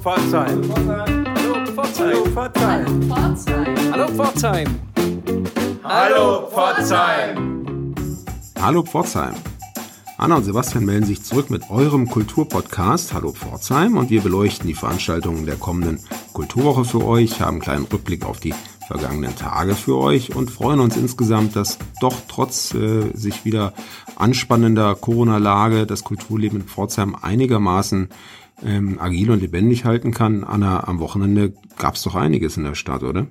Pforzheim. Hallo Pforzheim. Hallo Pforzheim. Hallo Pforzheim. Hallo Pforzheim. Anna und Sebastian melden sich zurück mit eurem Kulturpodcast Hallo Pforzheim und wir beleuchten die Veranstaltungen der kommenden Kulturwoche für euch, haben einen kleinen Rückblick auf die vergangenen Tage für euch und freuen uns insgesamt, dass doch trotz äh, sich wieder anspannender Corona-Lage das Kulturleben in Pforzheim einigermaßen ähm, agil und lebendig halten kann. Anna, am Wochenende gab es doch einiges in der Stadt, oder?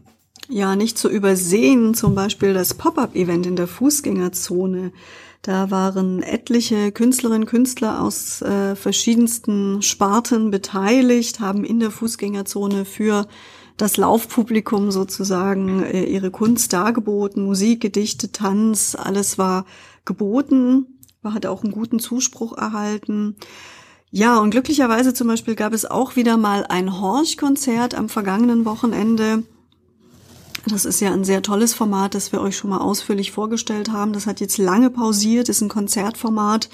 Ja, nicht zu übersehen, zum Beispiel das Pop-up-Event in der Fußgängerzone. Da waren etliche Künstlerinnen und Künstler aus äh, verschiedensten Sparten beteiligt, haben in der Fußgängerzone für das Laufpublikum sozusagen äh, ihre Kunst dargeboten, Musik, Gedichte, Tanz, alles war geboten, hat auch einen guten Zuspruch erhalten. Ja, und glücklicherweise zum Beispiel gab es auch wieder mal ein Horch-Konzert am vergangenen Wochenende. Das ist ja ein sehr tolles Format, das wir euch schon mal ausführlich vorgestellt haben. Das hat jetzt lange pausiert, ist ein Konzertformat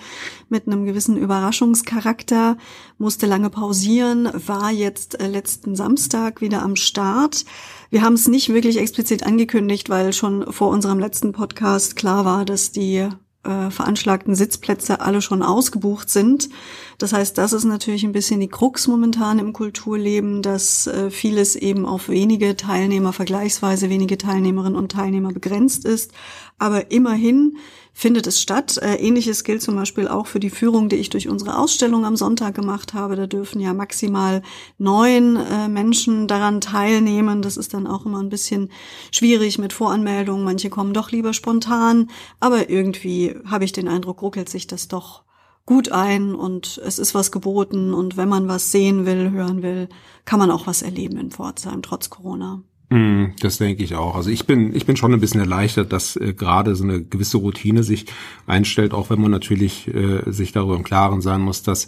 mit einem gewissen Überraschungscharakter, musste lange pausieren, war jetzt äh, letzten Samstag wieder am Start. Wir haben es nicht wirklich explizit angekündigt, weil schon vor unserem letzten Podcast klar war, dass die äh, veranschlagten Sitzplätze alle schon ausgebucht sind. Das heißt, das ist natürlich ein bisschen die Krux momentan im Kulturleben, dass äh, vieles eben auf wenige Teilnehmer, vergleichsweise wenige Teilnehmerinnen und Teilnehmer begrenzt ist. Aber immerhin findet es statt. Äh, ähnliches gilt zum Beispiel auch für die Führung, die ich durch unsere Ausstellung am Sonntag gemacht habe. Da dürfen ja maximal neun äh, Menschen daran teilnehmen. Das ist dann auch immer ein bisschen schwierig mit Voranmeldungen. Manche kommen doch lieber spontan. Aber irgendwie habe ich den Eindruck, ruckelt sich das doch gut ein und es ist was geboten und wenn man was sehen will, hören will, kann man auch was erleben in Pforzheim, trotz Corona. Mm, das denke ich auch. Also ich bin, ich bin schon ein bisschen erleichtert, dass äh, gerade so eine gewisse Routine sich einstellt, auch wenn man natürlich äh, sich darüber im Klaren sein muss, dass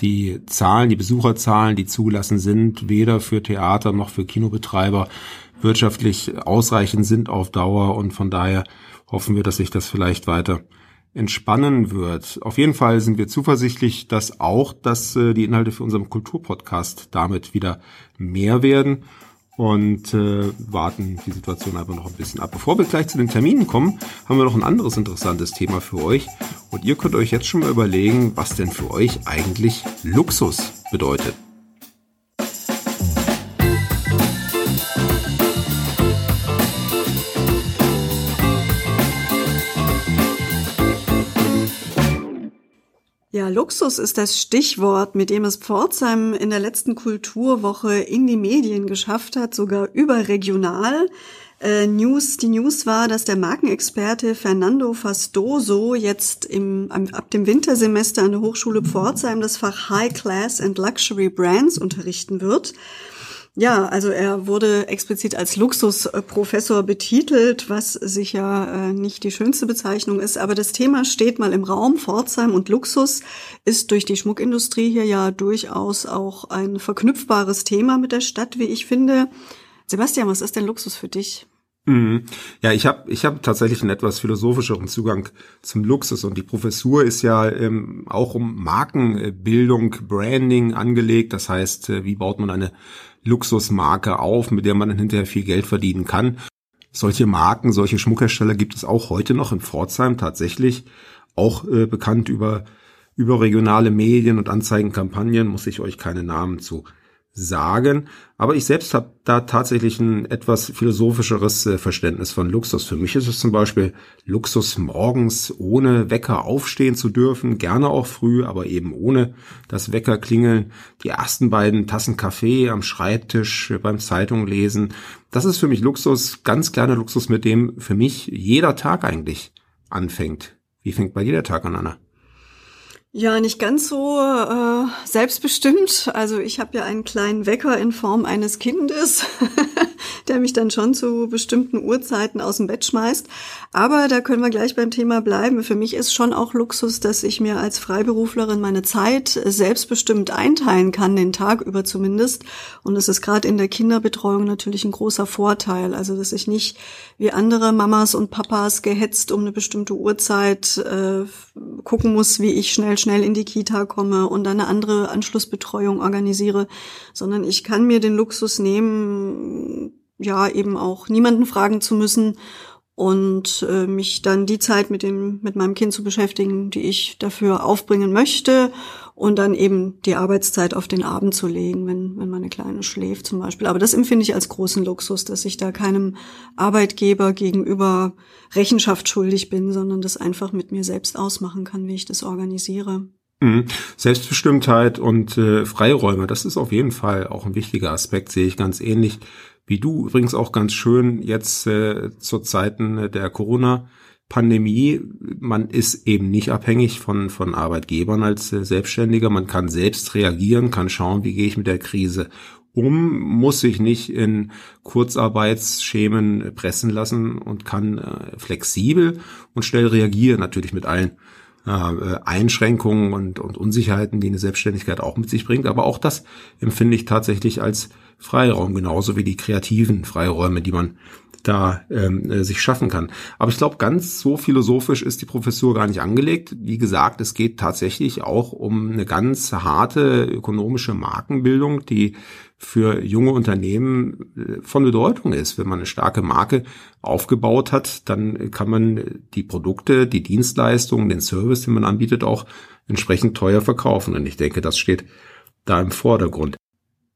die Zahlen, die Besucherzahlen, die zugelassen sind, weder für Theater noch für Kinobetreiber wirtschaftlich ausreichend sind auf Dauer und von daher hoffen wir, dass sich das vielleicht weiter entspannen wird. Auf jeden Fall sind wir zuversichtlich, dass auch, dass äh, die Inhalte für unseren Kulturpodcast damit wieder mehr werden und äh, warten die Situation einfach noch ein bisschen ab. Bevor wir gleich zu den Terminen kommen, haben wir noch ein anderes interessantes Thema für euch. Und ihr könnt euch jetzt schon mal überlegen, was denn für euch eigentlich Luxus bedeutet. Luxus ist das Stichwort, mit dem es Pforzheim in der letzten Kulturwoche in die Medien geschafft hat, sogar überregional. Äh, News, die News war, dass der Markenexperte Fernando Fastoso jetzt im, ab dem Wintersemester an der Hochschule Pforzheim das Fach High Class and Luxury Brands unterrichten wird. Ja, also er wurde explizit als Luxusprofessor betitelt, was sicher äh, nicht die schönste Bezeichnung ist. Aber das Thema steht mal im Raum. Pforzheim und Luxus ist durch die Schmuckindustrie hier ja durchaus auch ein verknüpfbares Thema mit der Stadt, wie ich finde. Sebastian, was ist denn Luxus für dich? Mhm. Ja, ich habe ich hab tatsächlich einen etwas philosophischeren Zugang zum Luxus und die Professur ist ja ähm, auch um Markenbildung, Branding angelegt. Das heißt, äh, wie baut man eine Luxusmarke auf, mit der man dann hinterher viel Geld verdienen kann. Solche Marken, solche Schmuckhersteller gibt es auch heute noch in Pforzheim tatsächlich, auch äh, bekannt über überregionale Medien und Anzeigenkampagnen, muss ich euch keine Namen zu sagen. Aber ich selbst habe da tatsächlich ein etwas philosophischeres äh, Verständnis von Luxus. Für mich ist es zum Beispiel Luxus, morgens ohne Wecker aufstehen zu dürfen, gerne auch früh, aber eben ohne das Wecker klingeln. Die ersten beiden Tassen Kaffee am Schreibtisch äh, beim Zeitung lesen. Das ist für mich Luxus, ganz kleiner Luxus, mit dem für mich jeder Tag eigentlich anfängt. Wie fängt bei jeder Tag an, Anna? Ja, nicht ganz so äh, selbstbestimmt. Also ich habe ja einen kleinen Wecker in Form eines Kindes, der mich dann schon zu bestimmten Uhrzeiten aus dem Bett schmeißt. Aber da können wir gleich beim Thema bleiben. Für mich ist schon auch Luxus, dass ich mir als Freiberuflerin meine Zeit selbstbestimmt einteilen kann, den Tag über zumindest. Und das ist gerade in der Kinderbetreuung natürlich ein großer Vorteil. Also dass ich nicht wie andere Mamas und Papas gehetzt um eine bestimmte Uhrzeit äh, gucken muss, wie ich schnell schnell in die Kita komme und dann eine andere Anschlussbetreuung organisiere, sondern ich kann mir den Luxus nehmen, ja, eben auch niemanden fragen zu müssen und äh, mich dann die Zeit mit dem mit meinem Kind zu beschäftigen, die ich dafür aufbringen möchte und dann eben die Arbeitszeit auf den Abend zu legen, wenn wenn meine Kleine schläft zum Beispiel. Aber das empfinde ich als großen Luxus, dass ich da keinem Arbeitgeber gegenüber Rechenschaft schuldig bin, sondern das einfach mit mir selbst ausmachen kann, wie ich das organisiere. Mhm. Selbstbestimmtheit und äh, Freiräume, das ist auf jeden Fall auch ein wichtiger Aspekt, sehe ich ganz ähnlich wie du. Übrigens auch ganz schön jetzt äh, zu Zeiten der Corona. Pandemie, man ist eben nicht abhängig von, von Arbeitgebern als äh, Selbstständiger. Man kann selbst reagieren, kann schauen, wie gehe ich mit der Krise um, muss sich nicht in Kurzarbeitsschemen pressen lassen und kann äh, flexibel und schnell reagieren, natürlich mit allen äh, Einschränkungen und, und Unsicherheiten, die eine Selbstständigkeit auch mit sich bringt. Aber auch das empfinde ich tatsächlich als Freiraum, genauso wie die kreativen Freiräume, die man da ähm, äh, sich schaffen kann. Aber ich glaube, ganz so philosophisch ist die Professur gar nicht angelegt. Wie gesagt, es geht tatsächlich auch um eine ganz harte ökonomische Markenbildung, die für junge Unternehmen äh, von Bedeutung ist. Wenn man eine starke Marke aufgebaut hat, dann kann man die Produkte, die Dienstleistungen, den Service, den man anbietet, auch entsprechend teuer verkaufen. Und ich denke, das steht da im Vordergrund.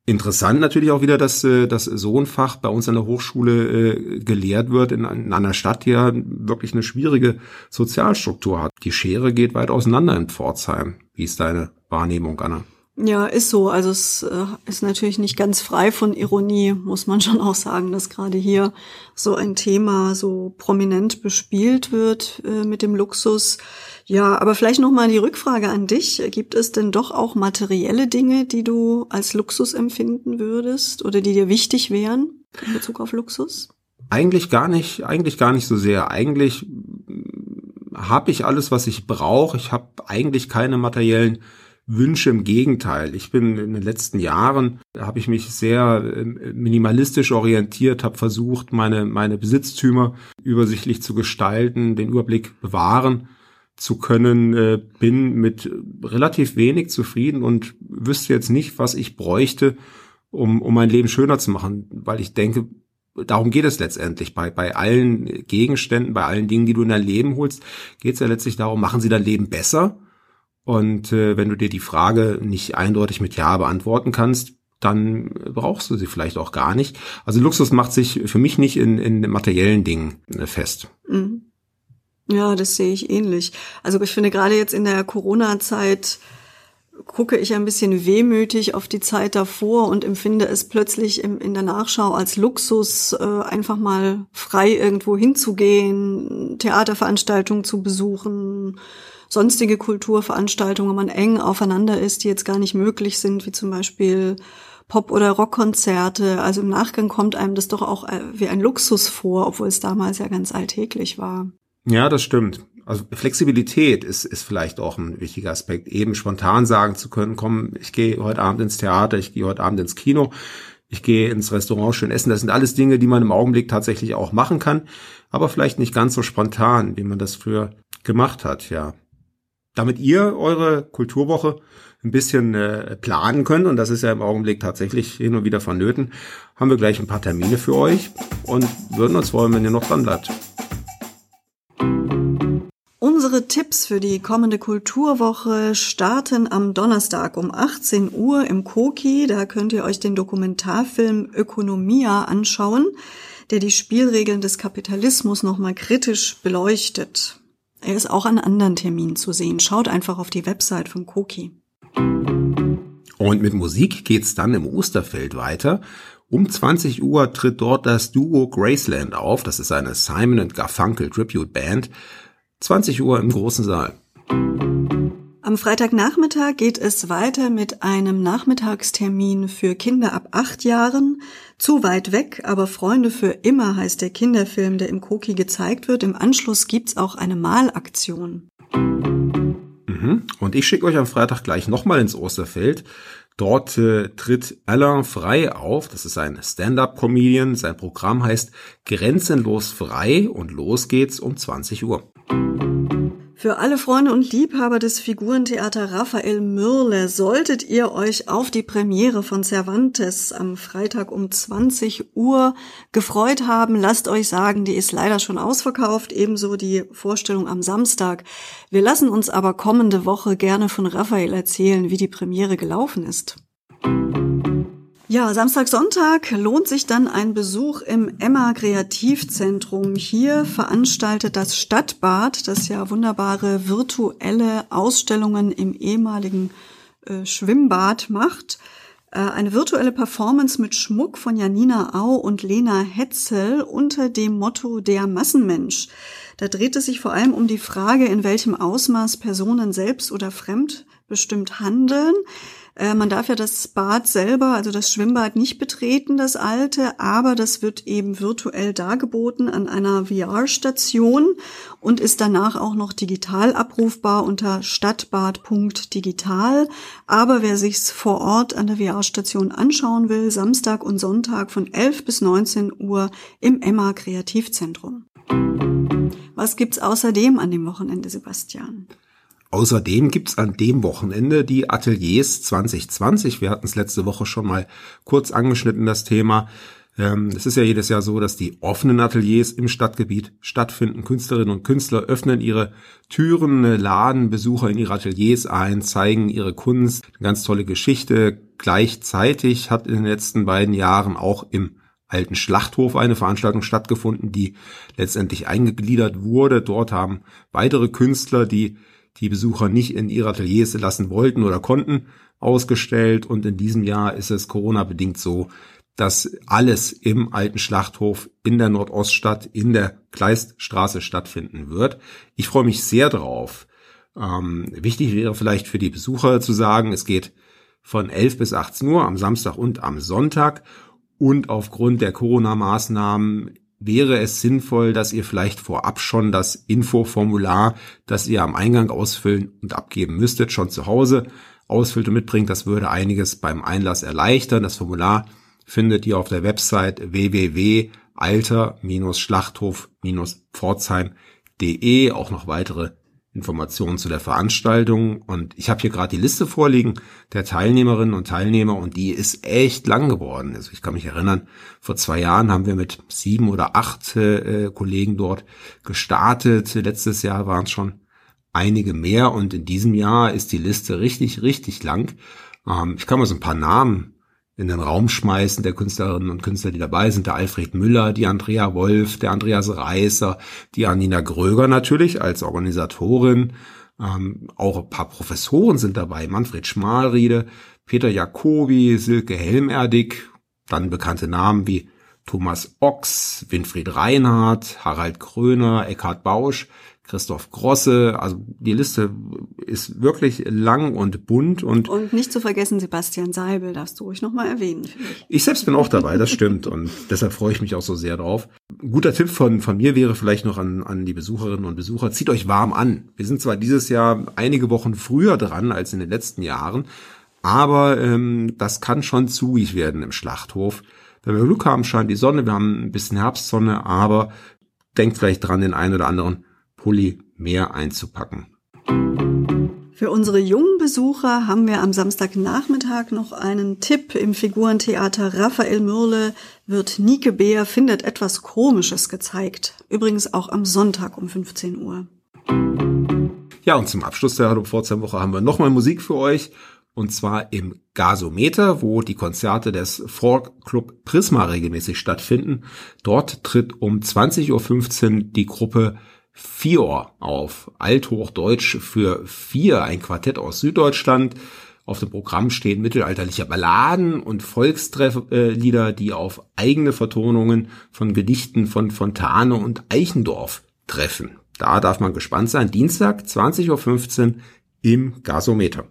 Interessant natürlich auch wieder, dass äh, das so ein Fach bei uns an der Hochschule äh, gelehrt wird in einer Stadt, die ja wirklich eine schwierige Sozialstruktur hat. Die Schere geht weit auseinander in Pforzheim. Wie ist deine Wahrnehmung, Anna? Ja, ist so. Also es äh, ist natürlich nicht ganz frei von Ironie, muss man schon auch sagen, dass gerade hier so ein Thema so prominent bespielt wird äh, mit dem Luxus. Ja, aber vielleicht noch mal die Rückfrage an dich: Gibt es denn doch auch materielle Dinge, die du als Luxus empfinden würdest oder die dir wichtig wären in Bezug auf Luxus? Eigentlich gar nicht. Eigentlich gar nicht so sehr. Eigentlich habe ich alles, was ich brauche. Ich habe eigentlich keine materiellen Wünsche. Im Gegenteil, ich bin in den letzten Jahren, da habe ich mich sehr ähm, minimalistisch orientiert, habe versucht, meine, meine Besitztümer übersichtlich zu gestalten, den Überblick bewahren zu können, äh, bin mit relativ wenig zufrieden und wüsste jetzt nicht, was ich bräuchte, um, um mein Leben schöner zu machen, weil ich denke, darum geht es letztendlich. Bei, bei allen Gegenständen, bei allen Dingen, die du in dein Leben holst, geht es ja letztlich darum, machen sie dein Leben besser und äh, wenn du dir die Frage nicht eindeutig mit Ja beantworten kannst, dann brauchst du sie vielleicht auch gar nicht. Also Luxus macht sich für mich nicht in, in materiellen Dingen äh, fest. Mhm. Ja, das sehe ich ähnlich. Also ich finde gerade jetzt in der Corona-Zeit gucke ich ein bisschen wehmütig auf die Zeit davor und empfinde es plötzlich im, in der Nachschau als Luxus, äh, einfach mal frei irgendwo hinzugehen, Theaterveranstaltungen zu besuchen, sonstige Kulturveranstaltungen, wo man eng aufeinander ist, die jetzt gar nicht möglich sind, wie zum Beispiel Pop- oder Rockkonzerte. Also im Nachgang kommt einem das doch auch äh, wie ein Luxus vor, obwohl es damals ja ganz alltäglich war. Ja, das stimmt. Also Flexibilität ist, ist vielleicht auch ein wichtiger Aspekt, eben spontan sagen zu können, komm, ich gehe heute Abend ins Theater, ich gehe heute Abend ins Kino, ich gehe ins Restaurant schön essen. Das sind alles Dinge, die man im Augenblick tatsächlich auch machen kann, aber vielleicht nicht ganz so spontan, wie man das früher gemacht hat, ja damit ihr eure Kulturwoche ein bisschen äh, planen könnt, und das ist ja im Augenblick tatsächlich hin und wieder vonnöten, haben wir gleich ein paar Termine für euch und würden uns freuen, wenn ihr noch dran bleibt. Unsere Tipps für die kommende Kulturwoche starten am Donnerstag um 18 Uhr im Koki. Da könnt ihr euch den Dokumentarfilm Ökonomia anschauen, der die Spielregeln des Kapitalismus nochmal kritisch beleuchtet. Er ist auch an anderen Terminen zu sehen. Schaut einfach auf die Website von Koki. Und mit Musik geht's dann im Osterfeld weiter. Um 20 Uhr tritt dort das Duo Graceland auf. Das ist eine Simon Garfunkel Tribute Band. 20 Uhr im großen Saal. Am Freitagnachmittag geht es weiter mit einem Nachmittagstermin für Kinder ab acht Jahren. Zu weit weg, aber Freunde für immer heißt der Kinderfilm, der im Koki gezeigt wird. Im Anschluss gibt's auch eine Malaktion. Mhm. Und ich schicke euch am Freitag gleich nochmal ins Osterfeld. Dort äh, tritt Alain Frei auf. Das ist ein Stand-up-Comedian. Sein Programm heißt Grenzenlos frei und los geht's um 20 Uhr. Für alle Freunde und Liebhaber des Figurentheater Raphael Mürle solltet ihr euch auf die Premiere von Cervantes am Freitag um 20 Uhr gefreut haben. Lasst euch sagen, die ist leider schon ausverkauft, ebenso die Vorstellung am Samstag. Wir lassen uns aber kommende Woche gerne von Raphael erzählen, wie die Premiere gelaufen ist. Ja, Samstag, Sonntag lohnt sich dann ein Besuch im Emma Kreativzentrum. Hier veranstaltet das Stadtbad, das ja wunderbare virtuelle Ausstellungen im ehemaligen äh, Schwimmbad macht, äh, eine virtuelle Performance mit Schmuck von Janina Au und Lena Hetzel unter dem Motto Der Massenmensch. Da dreht es sich vor allem um die Frage, in welchem Ausmaß Personen selbst oder fremdbestimmt handeln. Äh, man darf ja das Bad selber, also das Schwimmbad nicht betreten, das alte, aber das wird eben virtuell dargeboten an einer VR-Station und ist danach auch noch digital abrufbar unter stadtbad.digital. Aber wer sich's vor Ort an der VR-Station anschauen will, Samstag und Sonntag von 11 bis 19 Uhr im Emma Kreativzentrum. Was gibt's außerdem an dem Wochenende, Sebastian? Außerdem gibt's an dem Wochenende die Ateliers 2020. Wir hatten es letzte Woche schon mal kurz angeschnitten, das Thema. Ähm, es ist ja jedes Jahr so, dass die offenen Ateliers im Stadtgebiet stattfinden. Künstlerinnen und Künstler öffnen ihre Türen, laden Besucher in ihre Ateliers ein, zeigen ihre Kunst. Eine ganz tolle Geschichte. Gleichzeitig hat in den letzten beiden Jahren auch im alten Schlachthof eine Veranstaltung stattgefunden, die letztendlich eingegliedert wurde. Dort haben weitere Künstler, die die Besucher nicht in ihre Ateliers lassen wollten oder konnten, ausgestellt. Und in diesem Jahr ist es Corona-bedingt so, dass alles im alten Schlachthof in der Nordoststadt in der Kleiststraße stattfinden wird. Ich freue mich sehr drauf. Ähm, wichtig wäre vielleicht für die Besucher zu sagen, es geht von 11 bis 18 Uhr am Samstag und am Sonntag. Und aufgrund der Corona-Maßnahmen wäre es sinnvoll, dass ihr vielleicht vorab schon das Infoformular, das ihr am Eingang ausfüllen und abgeben müsstet, schon zu Hause ausfüllt und mitbringt. Das würde einiges beim Einlass erleichtern. Das Formular findet ihr auf der Website www.alter-schlachthof-pforzheim.de. Auch noch weitere Informationen zu der Veranstaltung. Und ich habe hier gerade die Liste vorliegen der Teilnehmerinnen und Teilnehmer und die ist echt lang geworden. Also ich kann mich erinnern, vor zwei Jahren haben wir mit sieben oder acht äh, Kollegen dort gestartet. Letztes Jahr waren es schon einige mehr und in diesem Jahr ist die Liste richtig, richtig lang. Ähm, ich kann mal so ein paar Namen in den Raum schmeißen der Künstlerinnen und Künstler, die dabei sind. Der Alfred Müller, die Andrea Wolf, der Andreas Reißer, die Anina Gröger natürlich als Organisatorin. Ähm, auch ein paar Professoren sind dabei. Manfred Schmalriede, Peter Jacobi, Silke Helmerdig, dann bekannte Namen wie Thomas Ochs, Winfried Reinhardt, Harald Kröner, Eckhard Bausch, Christoph Grosse. Also die Liste ist wirklich lang und bunt und und nicht zu vergessen Sebastian Seibel darfst du ruhig noch mal erwähnen. Ich. selbst bin auch dabei, das stimmt und deshalb freue ich mich auch so sehr drauf. Ein guter Tipp von von mir wäre vielleicht noch an an die Besucherinnen und Besucher: Zieht euch warm an. Wir sind zwar dieses Jahr einige Wochen früher dran als in den letzten Jahren, aber ähm, das kann schon zugig werden im Schlachthof. Wenn wir Glück haben, scheint die Sonne, wir haben ein bisschen Herbstsonne, aber denkt vielleicht dran, den einen oder anderen Pulli mehr einzupacken. Für unsere jungen Besucher haben wir am Samstagnachmittag noch einen Tipp im Figurentheater Raphael Mürle wird Nike Beer findet etwas Komisches gezeigt. Übrigens auch am Sonntag um 15 Uhr. Ja, und zum Abschluss der Hallo Pforzheim Woche haben wir nochmal Musik für euch. Und zwar im Gasometer, wo die Konzerte des Folk Club Prisma regelmäßig stattfinden. Dort tritt um 20.15 Uhr die Gruppe Vier auf Althochdeutsch für vier, ein Quartett aus Süddeutschland. Auf dem Programm stehen mittelalterliche Balladen und Volkstrefflieder, die auf eigene Vertonungen von Gedichten von Fontane und Eichendorf treffen. Da darf man gespannt sein. Dienstag, 20.15 Uhr im Gasometer.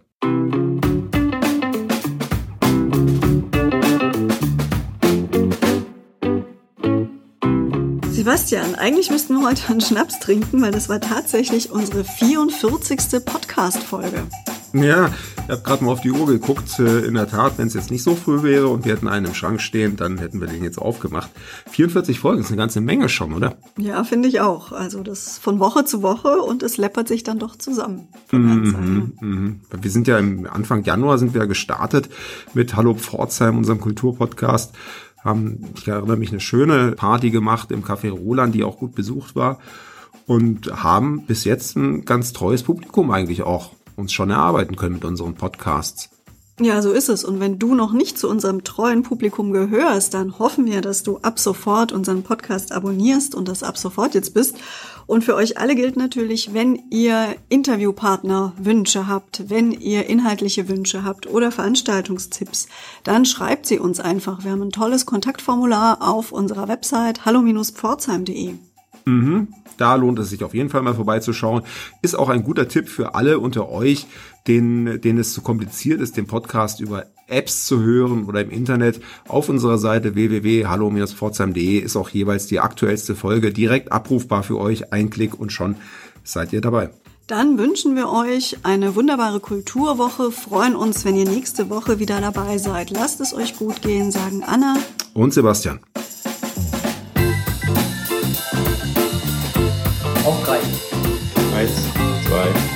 Sebastian, eigentlich müssten wir heute einen Schnaps trinken, weil das war tatsächlich unsere 44. Podcast-Folge. Ja, ich habe gerade mal auf die Uhr geguckt. Äh, in der Tat, wenn es jetzt nicht so früh wäre und wir hätten einen im Schrank stehen, dann hätten wir den jetzt aufgemacht. 44 Folgen ist eine ganze Menge schon, oder? Ja, finde ich auch. Also das von Woche zu Woche und es läppert sich dann doch zusammen. Mhm, mhm. Wir sind ja im Anfang Januar sind wir gestartet mit Hallo Pforzheim, unserem Kulturpodcast haben, ich erinnere mich, eine schöne Party gemacht im Café Roland, die auch gut besucht war und haben bis jetzt ein ganz treues Publikum eigentlich auch uns schon erarbeiten können mit unseren Podcasts. Ja, so ist es. Und wenn du noch nicht zu unserem treuen Publikum gehörst, dann hoffen wir, dass du ab sofort unseren Podcast abonnierst und das ab sofort jetzt bist. Und für euch alle gilt natürlich, wenn ihr Interviewpartner Wünsche habt, wenn ihr inhaltliche Wünsche habt oder Veranstaltungstipps, dann schreibt sie uns einfach. Wir haben ein tolles Kontaktformular auf unserer Website hallo-pforzheim.de. Mhm. Da lohnt es sich auf jeden Fall mal vorbeizuschauen. Ist auch ein guter Tipp für alle unter euch, denen, denen es zu kompliziert ist, den Podcast über Apps zu hören oder im Internet. Auf unserer Seite www.hallo-pforzheim.de ist auch jeweils die aktuellste Folge direkt abrufbar für euch. Ein Klick und schon seid ihr dabei. Dann wünschen wir euch eine wunderbare Kulturwoche, freuen uns, wenn ihr nächste Woche wieder dabei seid. Lasst es euch gut gehen, sagen Anna und Sebastian. Auf drei. Eins, zwei.